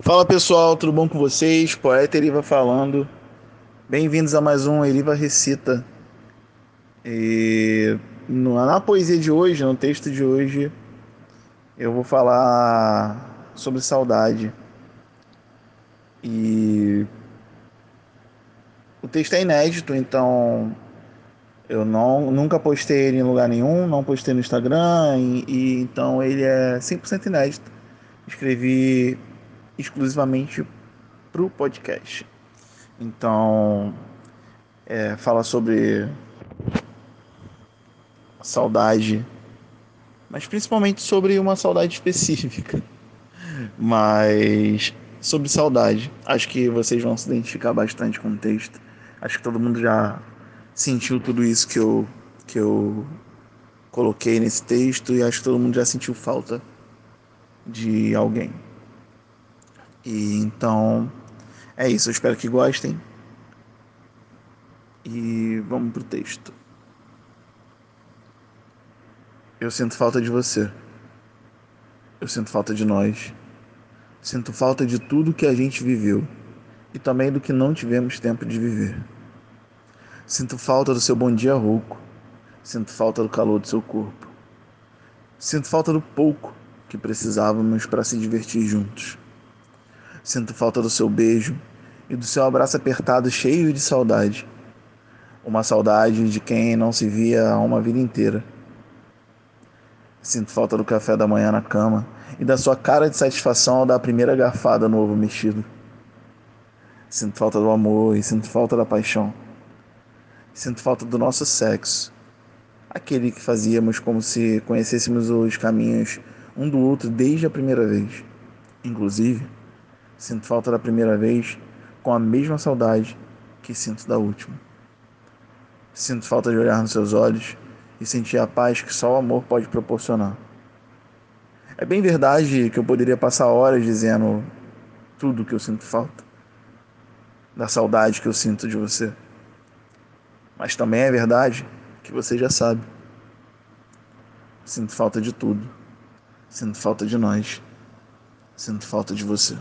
Fala pessoal, tudo bom com vocês? Poeta Eriva falando. Bem-vindos a mais um Eriva Recita. E na poesia de hoje, no texto de hoje, eu vou falar sobre saudade. E o texto é inédito, então eu não, nunca postei ele em lugar nenhum, não postei no Instagram, e, e então ele é 100% inédito. Escrevi exclusivamente para o podcast. Então, é, fala sobre saudade, mas principalmente sobre uma saudade específica. Mas sobre saudade, acho que vocês vão se identificar bastante com o texto. Acho que todo mundo já sentiu tudo isso que eu que eu coloquei nesse texto e acho que todo mundo já sentiu falta de alguém. E então é isso, eu espero que gostem. E vamos pro texto. Eu sinto falta de você. Eu sinto falta de nós. Sinto falta de tudo que a gente viveu e também do que não tivemos tempo de viver. Sinto falta do seu bom dia rouco. Sinto falta do calor do seu corpo. Sinto falta do pouco que precisávamos para se divertir juntos. Sinto falta do seu beijo e do seu abraço apertado cheio de saudade. Uma saudade de quem não se via há uma vida inteira. Sinto falta do café da manhã na cama e da sua cara de satisfação ao dar a primeira garfada no ovo mexido. Sinto falta do amor e sinto falta da paixão. Sinto falta do nosso sexo. Aquele que fazíamos como se conhecêssemos os caminhos um do outro desde a primeira vez. Inclusive, sinto falta da primeira vez com a mesma saudade que sinto da última. Sinto falta de olhar nos seus olhos e sentir a paz que só o amor pode proporcionar. É bem verdade que eu poderia passar horas dizendo tudo que eu sinto falta, da saudade que eu sinto de você. Mas também é verdade que você já sabe. Sinto falta de tudo. Sinto falta de nós. Sinto falta de você.